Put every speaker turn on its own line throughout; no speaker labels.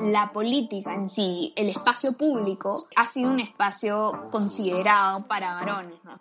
la política en sí, el espacio público, ha sido un espacio considerado para varones. ¿no?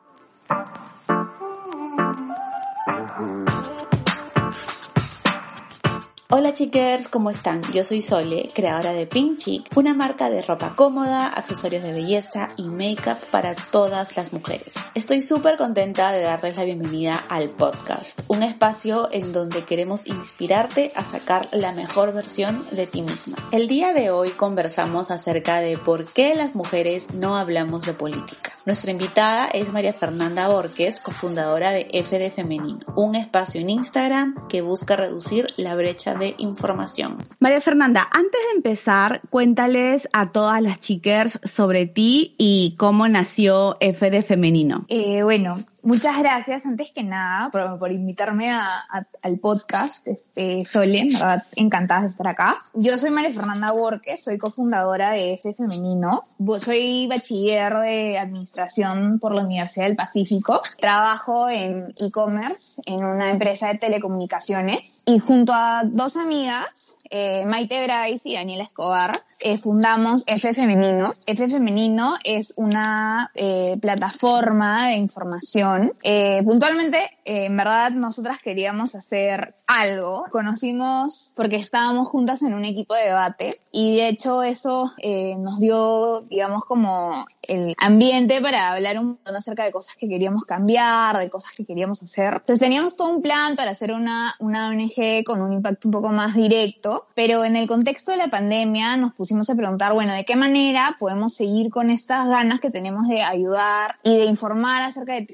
Hola chickers, ¿cómo están? Yo soy Sole, creadora de Pink Chic, una marca de ropa cómoda, accesorios de belleza y make-up para todas las mujeres. Estoy súper contenta de darles la bienvenida al podcast, un espacio en donde queremos inspirarte a sacar la mejor versión de ti misma. El día de hoy conversamos acerca de por qué las mujeres no hablamos de política. Nuestra invitada es María Fernanda Borges, cofundadora de FD Femenino, un espacio en Instagram que busca reducir la brecha de información.
María Fernanda, antes de empezar, cuéntales a todas las chicas sobre ti y cómo nació FD Femenino.
Eh, bueno, Muchas gracias, antes que nada, por, invitarme al podcast, este, Sole, verdad, encantada de estar acá. Yo soy María Fernanda Borges, soy cofundadora de F Femenino, soy bachiller de Administración por la Universidad del Pacífico, trabajo en e-commerce en una empresa de telecomunicaciones y junto a dos amigas, eh, Maite Bryce y Daniela Escobar, eh, fundamos F Femenino. F Femenino es una eh, plataforma de información. Eh, puntualmente, en verdad, nosotras queríamos hacer algo. Conocimos porque estábamos juntas en un equipo de debate y de hecho eso nos dio, digamos, como el ambiente para hablar un montón acerca de cosas que queríamos cambiar, de cosas que queríamos hacer. Entonces teníamos todo un plan para hacer una, una ONG con un impacto un poco más directo, pero en el contexto de la pandemia nos pusimos a preguntar, bueno, ¿de qué manera podemos seguir con estas ganas que tenemos de ayudar y de informar acerca de,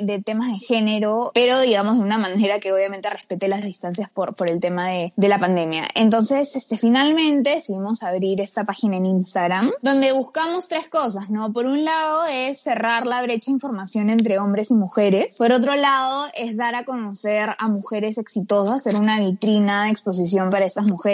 de temas de género, pero digamos de una manera que obviamente respete las distancias por, por el tema de, de la pandemia? Entonces, este, finalmente decidimos abrir esta página en Instagram, donde buscamos tres cosas, ¿no? por un lado es cerrar la brecha de información entre hombres y mujeres. Por otro lado es dar a conocer a mujeres exitosas, ser una vitrina de exposición para estas mujeres.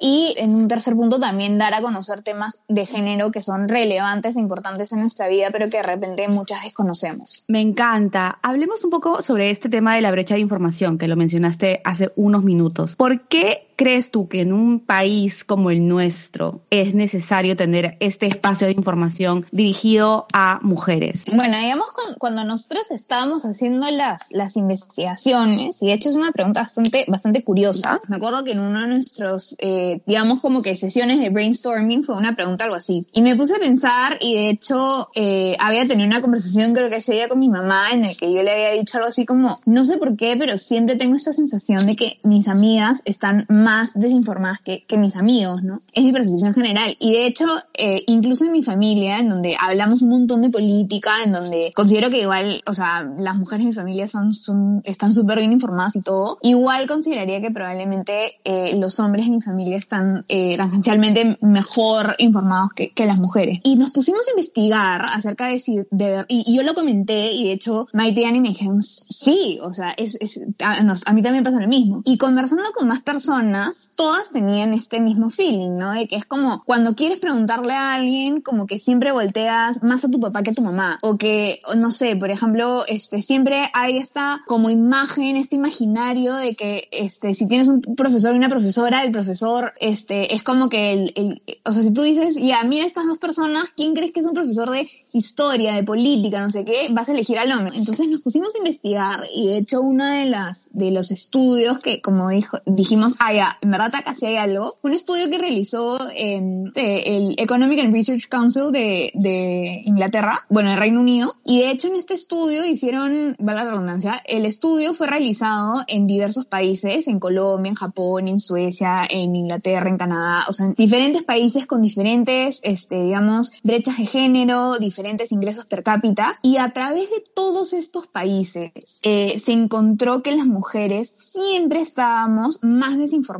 Y en un tercer punto también dar a conocer temas de género que son relevantes e importantes en nuestra vida, pero que de repente muchas desconocemos.
Me encanta. Hablemos un poco sobre este tema de la brecha de información que lo mencionaste hace unos minutos. ¿Por qué crees tú que en un país como el nuestro es necesario tener este espacio de información dirigido a mujeres?
Bueno, digamos cuando nosotros estábamos haciendo las, las investigaciones, y de hecho es una pregunta bastante, bastante curiosa, me acuerdo que en uno de nuestros, eh, digamos como que sesiones de brainstorming fue una pregunta algo así, y me puse a pensar y de hecho eh, había tenido una conversación creo que ese día con mi mamá en el que yo le había dicho algo así como, no sé por qué, pero siempre tengo esta sensación de que mis amigas están más desinformadas que, que, mis amigos, ¿no? Es mi percepción general. Y de hecho, eh, incluso en mi familia, en donde hablamos un montón de política, en donde considero que igual, o sea, las mujeres de mi familia son, son, están súper bien informadas y todo, igual consideraría que probablemente eh, los hombres de mi familia están eh, tangencialmente mejor informados que, que, las mujeres. Y nos pusimos a investigar acerca de si, de, y, y yo lo comenté, y de hecho, Maite y Annie me dijeron, sí, o sea, es, es a, a mí también pasa lo mismo. Y conversando con más personas, todas tenían este mismo feeling, ¿no? De que es como cuando quieres preguntarle a alguien, como que siempre volteas más a tu papá que a tu mamá. O que, no sé, por ejemplo, este, siempre hay esta como imagen, este imaginario de que, este, si tienes un profesor y una profesora, el profesor, este, es como que el, o sea, si tú dices, ya, mira estas dos personas, ¿quién crees que es un profesor de historia, de política, no sé qué? Vas a elegir al hombre. Entonces nos pusimos a investigar y de hecho uno de las, de los estudios que, como dijo, dijimos, ah, en verdad acá sí hay algo. Un estudio que realizó em, el Economic and Research Council de, de Inglaterra, bueno, de Reino Unido, y de hecho en este estudio hicieron, va la redundancia, el estudio fue realizado en diversos países, en Colombia, en Japón, en Suecia, en Inglaterra, en Canadá, o sea, en diferentes países con diferentes, este, digamos, brechas de género, diferentes ingresos per cápita, y a través de todos estos países eh, se encontró que las mujeres siempre estábamos más desinformadas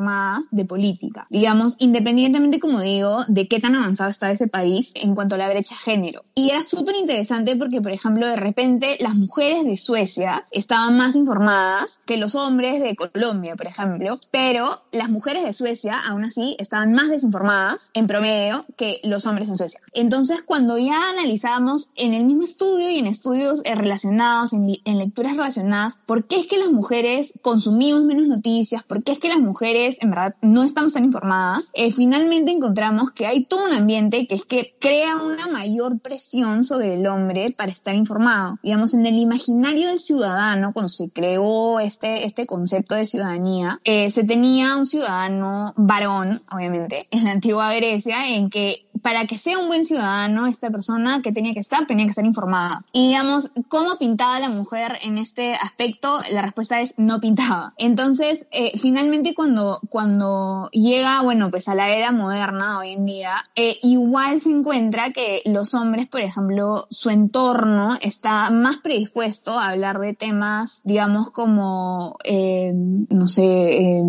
de política, digamos, independientemente, como digo, de qué tan avanzado está ese país en cuanto a la brecha género. Y era súper interesante porque, por ejemplo, de repente las mujeres de Suecia estaban más informadas que los hombres de Colombia, por ejemplo, pero las mujeres de Suecia, aún así, estaban más desinformadas en promedio que los hombres en Suecia. Entonces, cuando ya analizábamos en el mismo estudio y en estudios eh, relacionados, en, en lecturas relacionadas, por qué es que las mujeres consumimos menos noticias, por qué es que las mujeres en verdad no estamos tan informadas, eh, finalmente encontramos que hay todo un ambiente que es que crea una mayor presión sobre el hombre para estar informado. Digamos, en el imaginario del ciudadano, cuando se creó este, este concepto de ciudadanía, eh, se tenía un ciudadano varón, obviamente, en la antigua Grecia, en que para que sea un buen ciudadano, esta persona que tenía que estar, tenía que estar informada. Y digamos, ¿cómo pintaba la mujer en este aspecto? La respuesta es no pintaba. Entonces, eh, finalmente cuando, cuando llega, bueno, pues a la era moderna hoy en día, eh, igual se encuentra que los hombres, por ejemplo, su entorno está más predispuesto a hablar de temas, digamos, como, eh, no sé,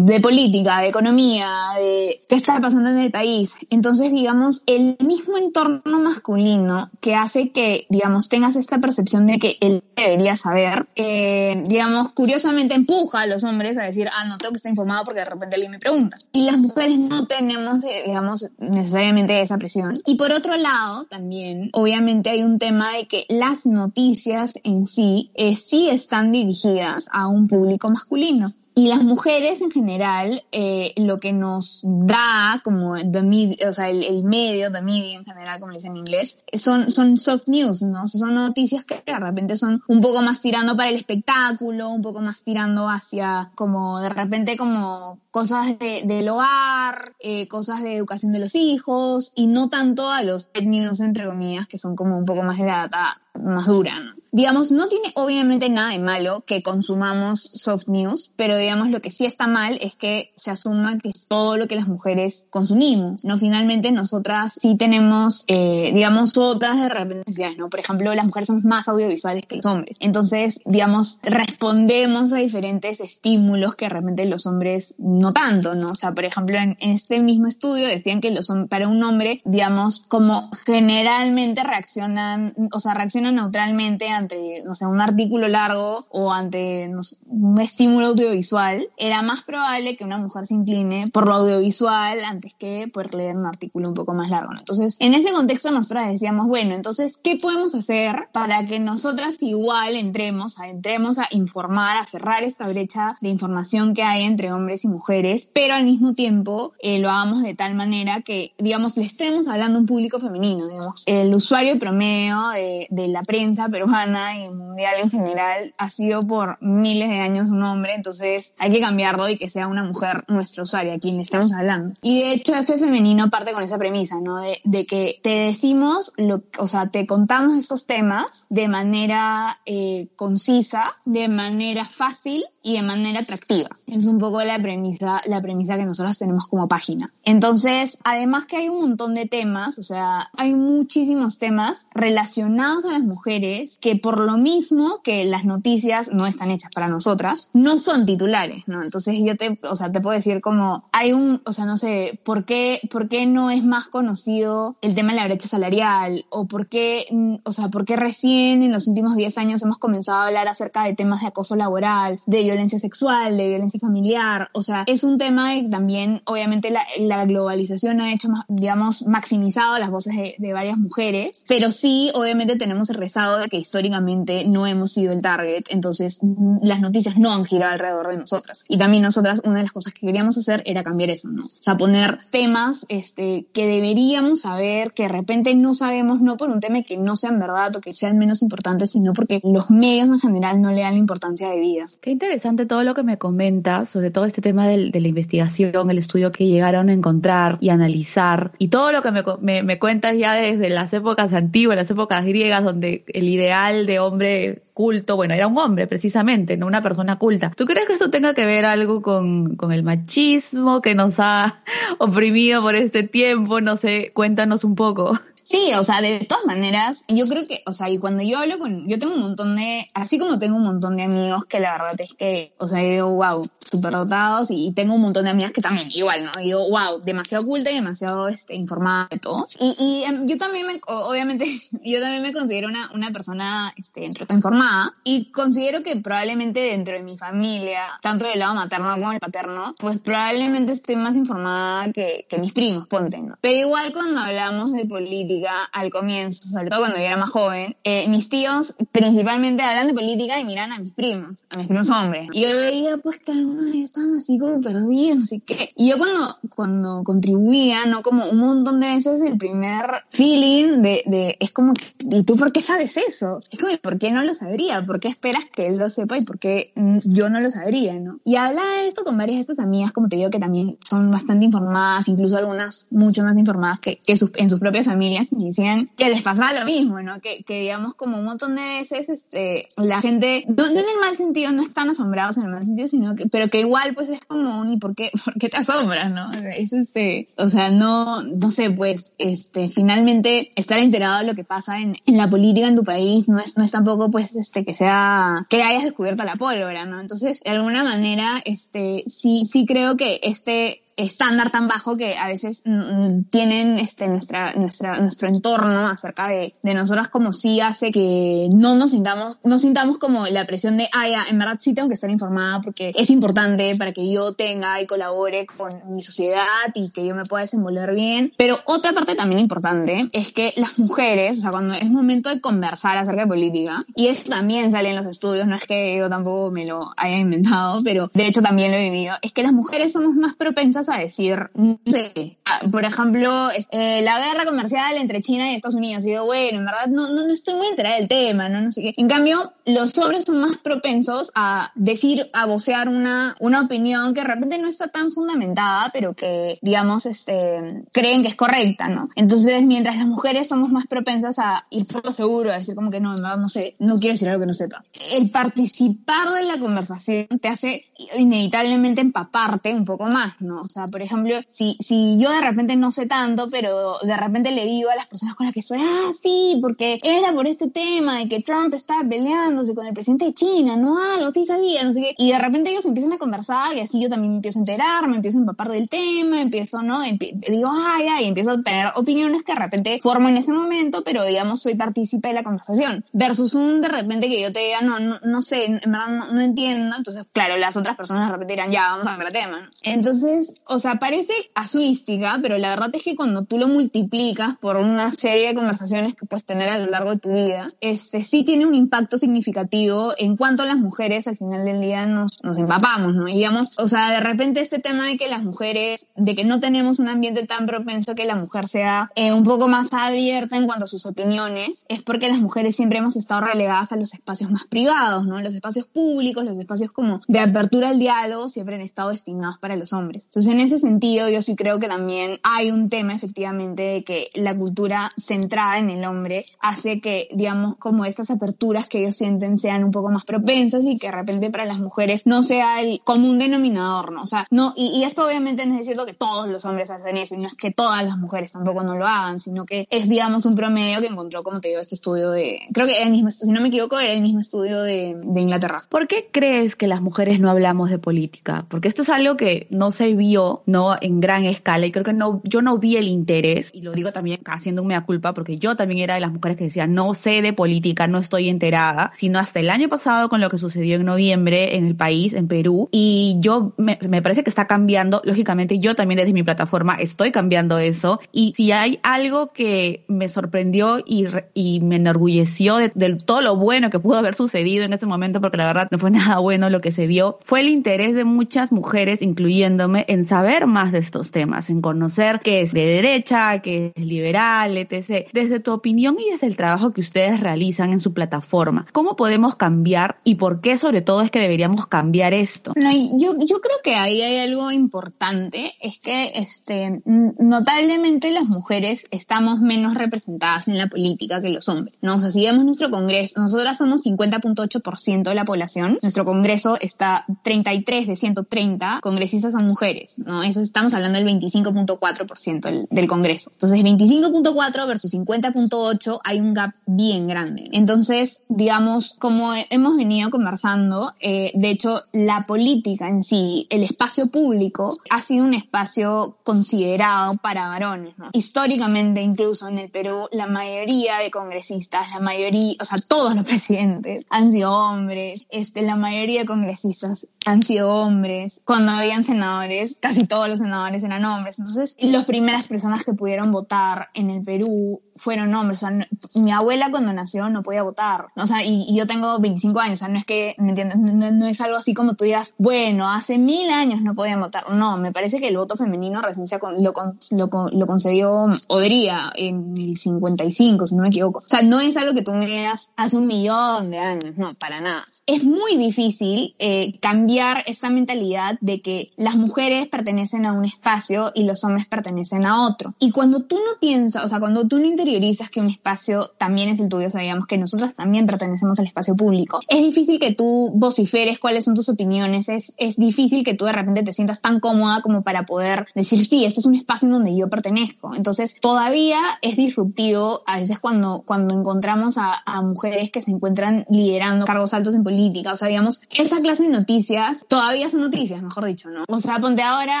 de política, de economía, de qué está pasando en el país. Entonces, digamos, el mismo entorno masculino que hace que, digamos, tengas esta percepción de que él debería saber, eh, digamos, curiosamente empuja a los hombres a decir, ah, no tengo que estar informado porque de repente alguien me pregunta. Y las mujeres no tenemos, eh, digamos, necesariamente esa presión. Y por otro lado, también, obviamente hay un tema de que las noticias en sí, eh, sí están dirigidas a un público masculino. Y las mujeres en general, eh, lo que nos da como the media, o sea, el, medio, the media en general, como dicen en inglés, son, son soft news, ¿no? Son noticias que de repente son un poco más tirando para el espectáculo, un poco más tirando hacia como de repente como cosas de, del hogar, eh, cosas de educación de los hijos y no tanto a los news, entre comillas, que son como un poco más de data más dura, ¿no? Digamos, no tiene obviamente nada de malo que consumamos soft news, pero digamos lo que sí está mal es que se asuma que es todo lo que las mujeres consumimos, ¿no? Finalmente nosotras sí tenemos, eh, digamos, otras de repente, ¿no? Por ejemplo, las mujeres somos más audiovisuales que los hombres. Entonces, digamos, respondemos a diferentes estímulos que de repente los hombres no tanto, ¿no? O sea, por ejemplo, en, este mismo estudio decían que los para un hombre, digamos, como generalmente reaccionan, o sea, reaccionan neutralmente ante, no sé, un artículo largo o ante un estímulo audiovisual, era más probable que una mujer se incline por lo audiovisual antes que por leer un artículo un poco más largo. Entonces, en ese contexto nosotras decíamos, bueno, entonces, ¿qué podemos hacer para que nosotras igual entremos, a, entremos a informar, a cerrar esta brecha de información que hay entre hombres y mujeres, pero al mismo tiempo eh, lo hagamos de tal manera que, digamos, le estemos hablando a un público femenino, digamos, el usuario promedio de, de la prensa peruana y mundial en general ha sido por miles de años un hombre, entonces hay que cambiarlo y que sea una mujer nuestra usuaria, a quien estamos hablando. Y de hecho F femenino parte con esa premisa, ¿no? De, de que te decimos, lo, o sea, te contamos estos temas de manera eh, concisa, de manera fácil y de manera atractiva. Es un poco la premisa, la premisa que nosotros tenemos como página. Entonces, además que hay un montón de temas, o sea, hay muchísimos temas relacionados a mujeres que por lo mismo que las noticias no están hechas para nosotras, no son titulares, ¿no? Entonces yo te, o sea, te puedo decir como hay un, o sea, no sé, ¿por qué, por qué no es más conocido el tema de la brecha salarial? O por qué, o sea, por qué recién en los últimos 10 años hemos comenzado a hablar acerca de temas de acoso laboral, de violencia sexual, de violencia familiar. O sea, es un tema que también, obviamente, la, la globalización ha hecho, digamos, maximizado las voces de, de, varias mujeres, pero sí, obviamente, tenemos el rezado de que históricamente no hemos sido el target, entonces las noticias no han girado alrededor de nosotras. Y también nosotras, una de las cosas que queríamos hacer era cambiar eso, ¿no? O sea, poner temas este, que deberíamos saber, que de repente no sabemos, no por un tema que no sean verdad o que sean menos importantes, sino porque los medios en general no le dan la importancia de vida.
Qué interesante todo lo que me comentas, sobre todo este tema de la investigación, el estudio que llegaron a encontrar y analizar, y todo lo que me, me, cuentas ya desde las épocas antiguas, las épocas griegas, donde el ideal de hombre culto, bueno, era un hombre precisamente, no una persona culta. ¿Tú crees que esto tenga que ver algo con, con el machismo que nos ha oprimido por este tiempo? No sé, cuéntanos un poco.
Sí, o sea, de todas maneras, yo creo que, o sea, y cuando yo hablo con, yo tengo un montón de, así como tengo un montón de amigos que la verdad es que, o sea, yo digo, wow, súper dotados y tengo un montón de amigas que también igual, ¿no? Y digo, wow, demasiado culta y demasiado este, informada de todo. Y, y em, yo también me, obviamente, yo también me considero una, una persona, este, entre todo informada y considero que probablemente dentro de mi familia, tanto del lado materno como del paterno, pues probablemente estoy más informada que, que mis primos, ponte, ¿no? Pero igual cuando hablamos de política, política al comienzo, sobre todo cuando yo era más joven, eh, mis tíos principalmente hablan de política y miran a mis primos, a mis primos hombres. Y yo veía pues que algunos estaban así como perdidos, no sé qué. Y yo cuando, cuando contribuía, ¿no? Como un montón de veces el primer feeling de, de es como, ¿y tú por qué sabes eso? Es como, ¿por qué no lo sabría? ¿Por qué esperas que él lo sepa y por qué yo no lo sabría, ¿no? Y hablaba de esto con varias de estas amigas, como te digo, que también son bastante informadas, incluso algunas mucho más informadas que, que sus, en sus propias familias, y me decían que les pasaba lo mismo, ¿no? Que, que digamos como un montón de veces este, la gente, no, en el mal sentido, no están asombrados en el mal sentido, sino que, pero que igual pues es como un, ¿y por qué, por qué te asombras, no? Es este, o sea, no, no sé, pues, este, finalmente estar enterado de lo que pasa en, en la política en tu país no es, no es tampoco pues este, que sea, que hayas descubierto la pólvora, ¿no? Entonces, de alguna manera, este, sí, sí creo que este, estándar tan bajo que a veces mm, tienen este, nuestra, nuestra, nuestro entorno acerca de, de nosotras como si hace que no nos sintamos, no sintamos como la presión de, ah, ya, en verdad sí tengo que estar informada porque es importante para que yo tenga y colabore con mi sociedad y que yo me pueda desenvolver bien. Pero otra parte también importante es que las mujeres, o sea, cuando es momento de conversar acerca de política, y esto también sale en los estudios, no es que yo tampoco me lo haya inventado, pero de hecho también lo he vivido, es que las mujeres somos más propensas a decir, no sé, por ejemplo, eh, la guerra comercial entre China y Estados Unidos. Y yo, bueno, en verdad no, no, no estoy muy enterada del tema, ¿no? No sé qué. En cambio, los hombres son más propensos a decir, a vocear una, una opinión que de repente no está tan fundamentada, pero que, digamos, este, creen que es correcta, ¿no? Entonces, mientras las mujeres somos más propensas a ir por lo seguro, a decir como que no, en verdad no sé, no quiero decir algo que no sepa. El participar de la conversación te hace inevitablemente empaparte un poco más, ¿no? Sea, por ejemplo, si, si yo de repente no sé tanto, pero de repente le digo a las personas con las que estoy, ah, sí, porque era por este tema de que Trump estaba peleándose con el presidente de China, no algo, sí sabía, no sé qué. Y de repente ellos empiezan a conversar y así yo también empiezo a enterar, me empiezo a empapar del tema, empiezo, ¿no? digo, ay, ay, y empiezo a tener opiniones que de repente formo en ese momento, pero digamos, soy partícipe de la conversación. Versus un de repente que yo te diga, no, no, no sé, en verdad no, no entiendo. Entonces, claro, las otras personas de repente dirán, ya, vamos a cambiar el tema. Entonces, o sea, parece asuística, pero la verdad es que cuando tú lo multiplicas por una serie de conversaciones que puedes tener a lo largo de tu vida, este sí tiene un impacto significativo en cuanto a las mujeres al final del día nos, nos empapamos, ¿no? Digamos, o sea, de repente este tema de que las mujeres, de que no tenemos un ambiente tan propenso que la mujer sea eh, un poco más abierta en cuanto a sus opiniones, es porque las mujeres siempre hemos estado relegadas a los espacios más privados, ¿no? Los espacios públicos, los espacios como de apertura al diálogo siempre han estado destinados para los hombres. Entonces, en ese sentido, yo sí creo que también hay un tema efectivamente de que la cultura centrada en el hombre hace que, digamos, como estas aperturas que ellos sienten sean un poco más propensas y que de repente para las mujeres no sea el común denominador, ¿no? O sea, no, y, esto obviamente no es cierto que todos los hombres hacen eso y no es que todas las mujeres tampoco no lo hagan, sino que es, digamos, un promedio que encontró, como te digo, este estudio de, creo que el mismo, si no me equivoco, era el mismo estudio de, de Inglaterra.
¿Por qué crees que las mujeres no hablamos de política? Porque esto es algo que no se vio, ¿no? En gran escala y creo que no, yo no vi el interés, y lo digo también haciendo un mea culpa, porque yo también era de las mujeres que decían, no sé de política, no estoy enterada, sino hasta el año pasado con lo que sucedió en noviembre en el país, en Perú, y yo me, me parece que está cambiando, lógicamente yo también desde mi plataforma estoy cambiando eso, y si hay algo que me sorprendió y, y me enorgulleció de, de todo lo bueno que pudo haber sucedido en ese momento, porque la verdad no fue nada bueno lo que se vio, fue el interés de muchas mujeres, incluyéndome, en saber más de estos temas, en conocer qué es de derecha, qué es liberal, etc. Desde tu opinión y desde el trabajo que ustedes realizan en su plataforma, ¿cómo podemos cambiar y por qué sobre todo es que deberíamos cambiar esto?
No, yo, yo creo que ahí hay algo importante, es que este, notablemente las mujeres estamos menos representadas en la política que los hombres, ¿no? O sea, si vemos nuestro Congreso, nosotras somos 50.8% de la población, nuestro Congreso está 33 de 130 congresistas son mujeres, ¿no? Eso estamos hablando del 25.4% del, Congreso. Entonces, 25.4 versus 50.8 hay un gap bien grande. Entonces, digamos, como hemos venido conversando, eh, de hecho, la política en sí, el espacio público, ha sido un espacio considerado para varones, ¿no? Históricamente, incluso en el Perú, la mayoría de congresistas, la mayoría, o sea, todos los presidentes han sido hombres, este, la mayoría de congresistas han sido hombres. Cuando habían senadores, casi todos los senadores eran hombres. Entonces, las primeras personas que pudieron votar en el Perú fueron hombres. O sea, mi abuela cuando nació no podía votar. O sea, y, yo tengo 25 años. O sea, no es que, ¿me entiendes? No, es algo así como tú digas, bueno, hace mil años no podía votar. No, me parece que el voto femenino recién se, lo, lo, lo concedió Odría en el 55, si no me equivoco. O sea, no es algo que tú me digas hace un millón de años. No, para nada. Es muy difícil eh, cambiar esa mentalidad de que las mujeres pertenecen a un espacio y los hombres pertenecen a otro. Y cuando tú no piensas, o sea, cuando tú no interiorizas que un espacio también es el tuyo, sabíamos que nosotras también pertenecemos al espacio público, es difícil que tú vociferes cuáles son tus opiniones, es, es difícil que tú de repente te sientas tan cómoda como para poder decir, sí, este es un espacio en donde yo pertenezco. Entonces, todavía es disruptivo a veces cuando, cuando encontramos a, a mujeres que se encuentran liderando cargos altos en política, o sea, digamos, esa clase de noticias todavía son noticias, mejor dicho, ¿no? O sea, ponte ahora,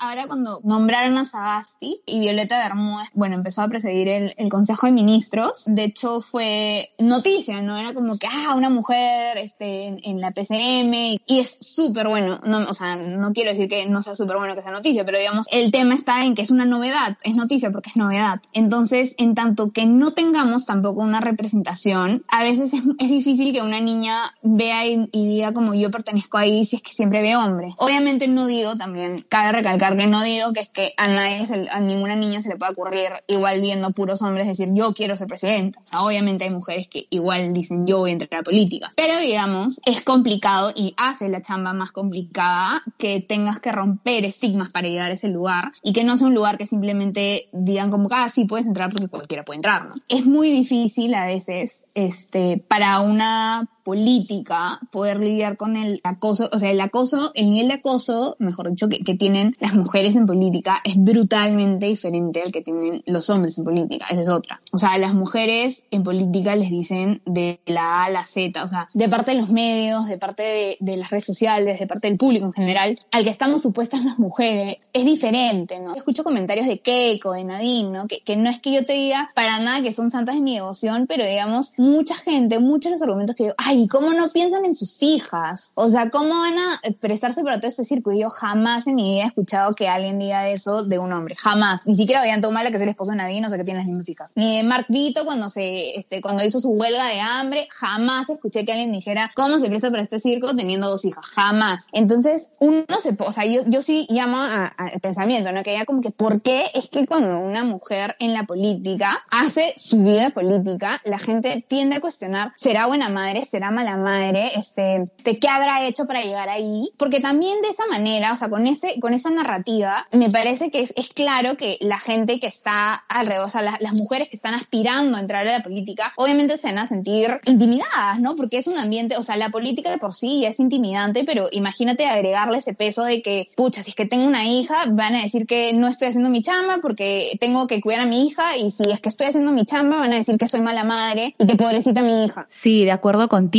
ahora cuando nombraron a Sagasti y Violeta Bermúdez, bueno, empezó a presidir el, el Consejo Ministros, de hecho fue noticia, ¿no? Era como que, ah, una mujer este, en, la PCM y es súper bueno, no, o sea, no quiero decir que no sea súper bueno que sea noticia, pero digamos, el tema está en que es una novedad, es noticia porque es novedad. Entonces, en tanto que no tengamos tampoco una representación, a veces es, difícil que una niña vea y, y diga como yo pertenezco ahí si es que siempre ve hombres. Obviamente no digo, también cabe recalcar que no digo que es que a nadie, a ninguna niña se le pueda ocurrir igual viendo puros hombres decir yo quiero ser presidenta. Obviamente hay mujeres que igual dicen yo voy a entrar a política. Pero digamos, es complicado y hace la chamba más complicada que tengas que romper estigmas para llegar a ese lugar y que no sea un lugar que simplemente digan como, ah, sí puedes entrar porque cualquiera puede entrar, ¿no? Es muy difícil a veces, este, para una política poder lidiar con el acoso, o sea, el acoso, el nivel de acoso, mejor dicho, que, que, tienen las mujeres en política es brutalmente diferente al que tienen los hombres en política, esa es otra. O sea, las mujeres en política les dicen de la A a la Z, o sea, de parte de los medios, de parte de, de las redes sociales, de parte del público en general, al que estamos supuestas las mujeres, es diferente, ¿no? Escucho comentarios de Keiko, de Nadine, ¿no? Que, que no es que yo te diga para nada que son santas de mi devoción, pero digamos, mucha gente, muchos de los argumentos que digo, ay, ¿y cómo no piensan en sus hijas? O sea, ¿cómo van a prestarse para todo este circuito? Yo jamás en mi vida he escuchado que alguien diga eso de un hombre. Jamás. Ni siquiera veían Tomala, que es el esposo de Nadine, o sea, que tiene las mismas hijas. Ni de Mark Vito cuando se, este, cuando hizo su huelga de hambre, jamás escuché que alguien dijera cómo se presta para este circo teniendo dos hijas. Jamás. Entonces, uno se, o sea, yo, yo sí llamo al pensamiento, ¿no? Que haya como que, ¿por qué es que cuando una mujer en la política hace su vida política, la gente tiende a cuestionar, ¿será buena madre? ¿Será mala madre, este, de qué habrá hecho para llegar ahí, porque también de esa manera, o sea, con ese, con esa narrativa, me parece que es, claro que la gente que está alrededor, o sea, las mujeres que están aspirando a entrar a la política, obviamente se van a sentir intimidadas, ¿no? Porque es un ambiente, o sea, la política de por sí ya es intimidante, pero imagínate agregarle ese peso de que, pucha, si es que tengo una hija, van a decir que no estoy haciendo mi chamba porque tengo que cuidar a mi hija y si es que estoy haciendo mi chamba, van a decir que soy mala madre y que pobrecita mi hija.
Sí, de acuerdo contigo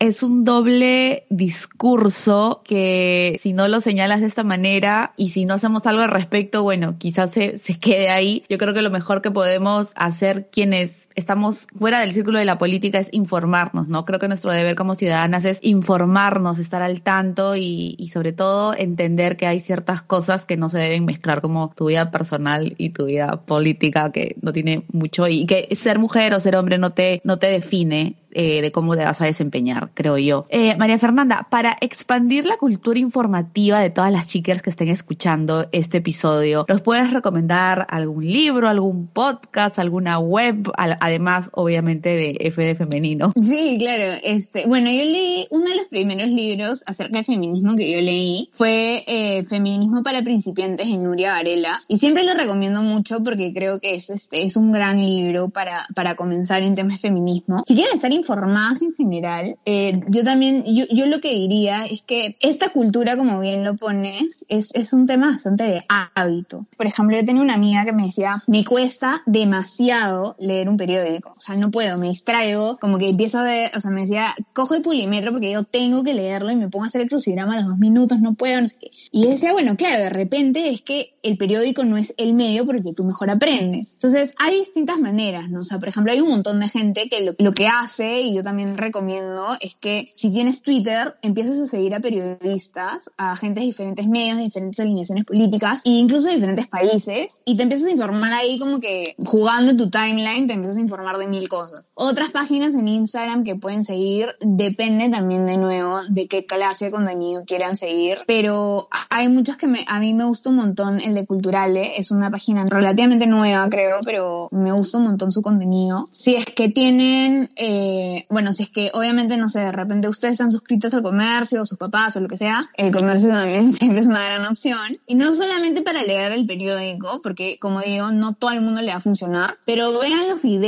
es un doble discurso que si no lo señalas de esta manera y si no hacemos algo al respecto, bueno, quizás se, se quede ahí. Yo creo que lo mejor que podemos hacer quienes estamos fuera del círculo de la política es informarnos, ¿no? Creo que nuestro deber como ciudadanas es informarnos, estar al tanto y, y, sobre todo entender que hay ciertas cosas que no se deben mezclar como tu vida personal y tu vida política que no tiene mucho y que ser mujer o ser hombre no te, no te define eh, de cómo te vas a desempeñar, creo yo. Eh, María Fernanda, para expandir la cultura informativa de todas las chicas que estén escuchando este episodio, ¿nos puedes recomendar algún libro, algún podcast, alguna web, además, obviamente, de FD femenino?
Sí, claro. Este, bueno, yo leí uno de los primeros libros acerca de feminismo que yo leí fue eh, Feminismo para principiantes de Nuria Varela y siempre lo recomiendo mucho porque creo que es este es un gran libro para para comenzar en temas de feminismo. Si quieren estar informadas en general, eh, yo también, yo, yo, lo que diría es que esta cultura, como bien lo pones, es, es un tema bastante de hábito. Por ejemplo, yo tenía una amiga que me decía, me cuesta demasiado leer un periódico, o sea, no puedo, me distraigo, como que empiezo a ver, o sea, me decía, cojo el pulimetro porque yo tengo que leerlo y me pongo a hacer el crucigrama a los dos minutos, no puedo, no sé qué. Y yo decía, bueno, claro, de repente es que el periódico no es el medio porque tú mejor aprendes. Entonces, hay distintas maneras, ¿no? O sea, por ejemplo, hay un montón de gente que lo, lo que hace y yo también recomiendo es que si tienes Twitter, empieces a seguir a periodistas, a agentes de diferentes medios, de diferentes alineaciones políticas e incluso de diferentes países y te empiezas a informar ahí como que jugando en tu timeline te empiezas a informar de mil cosas. Otras páginas en Instagram que pueden seguir depende también de nuevo de qué clase de contenido quieran seguir, pero hay muchos que me, a mí me gusta un montón el de Culturale, es una página relativamente nueva creo, pero me gusta un montón su contenido. Si es que tienen, eh, bueno, si es que obviamente no sé, de repente ustedes están suscritos al comercio, o sus papás o lo que sea, el comercio también siempre es una gran opción. Y no solamente para leer el periódico, porque como digo, no todo el mundo le va a funcionar, pero vean los videos,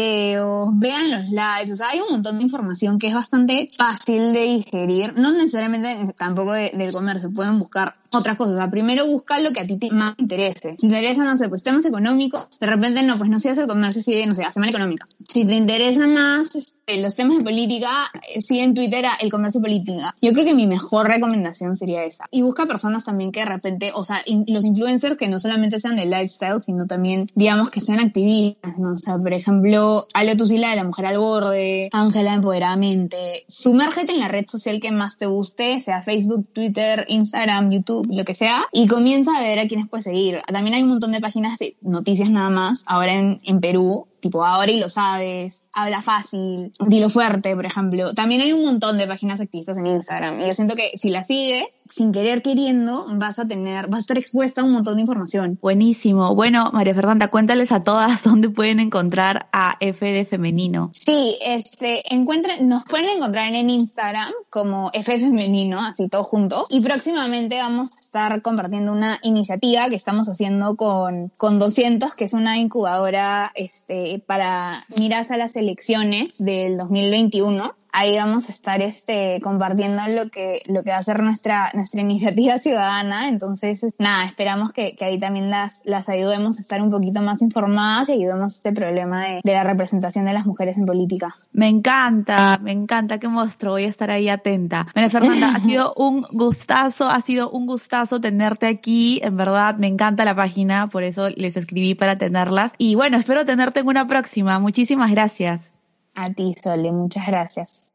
vean los lives, o sea, hay un montón de información que es bastante fácil de digerir, no necesariamente tampoco del comercio, pueden buscar otras cosas. O sea, primero busca lo que a ti te más interese. Si te interesa, no sé, pues temas económicos, de repente no, pues no sigas el comercio, sigue, no sé, a Semana Económica. Si te interesa más este, los temas de política, eh, sigue en Twitter a El Comercio Política. Yo creo que mi mejor recomendación sería esa. Y busca personas también que de repente, o sea, los influencers que no solamente sean de lifestyle, sino también, digamos, que sean activistas, ¿no? O sea, por ejemplo, Ale Tusila de La Mujer al Borde, Ángela Empoderamente. Sumérgete en la red social que más te guste, sea Facebook, Twitter, Instagram, YouTube lo que sea, y comienza a ver a quiénes puedes seguir. También hay un montón de páginas de noticias nada más, ahora en, en Perú, tipo ahora y lo sabes, habla fácil, dilo fuerte, por ejemplo. También hay un montón de páginas activistas en Instagram y yo siento que si las sigues, sin querer queriendo, vas a tener, vas a estar expuesta a un montón de información.
Buenísimo. Bueno, María Fernanda, cuéntales a todas dónde pueden encontrar a FD Femenino.
Sí, este, encuentren, nos pueden encontrar en Instagram como FD Femenino, así todo junto. Y próximamente vamos a estar compartiendo una iniciativa que estamos haciendo con, con 200, que es una incubadora, este, para miras a las elecciones del 2021 ahí vamos a estar este, compartiendo lo que, lo que va a ser nuestra, nuestra iniciativa ciudadana. Entonces, nada, esperamos que, que ahí también las, las ayudemos a estar un poquito más informadas y ayudemos a este problema de, de la representación de las mujeres en política.
Me encanta, me encanta que monstruo, voy a estar ahí atenta. María Fernanda, ha sido un gustazo, ha sido un gustazo tenerte aquí, en verdad, me encanta la página, por eso les escribí para tenerlas. Y bueno, espero tenerte en una próxima. Muchísimas gracias.
A ti, Sole, muchas gracias.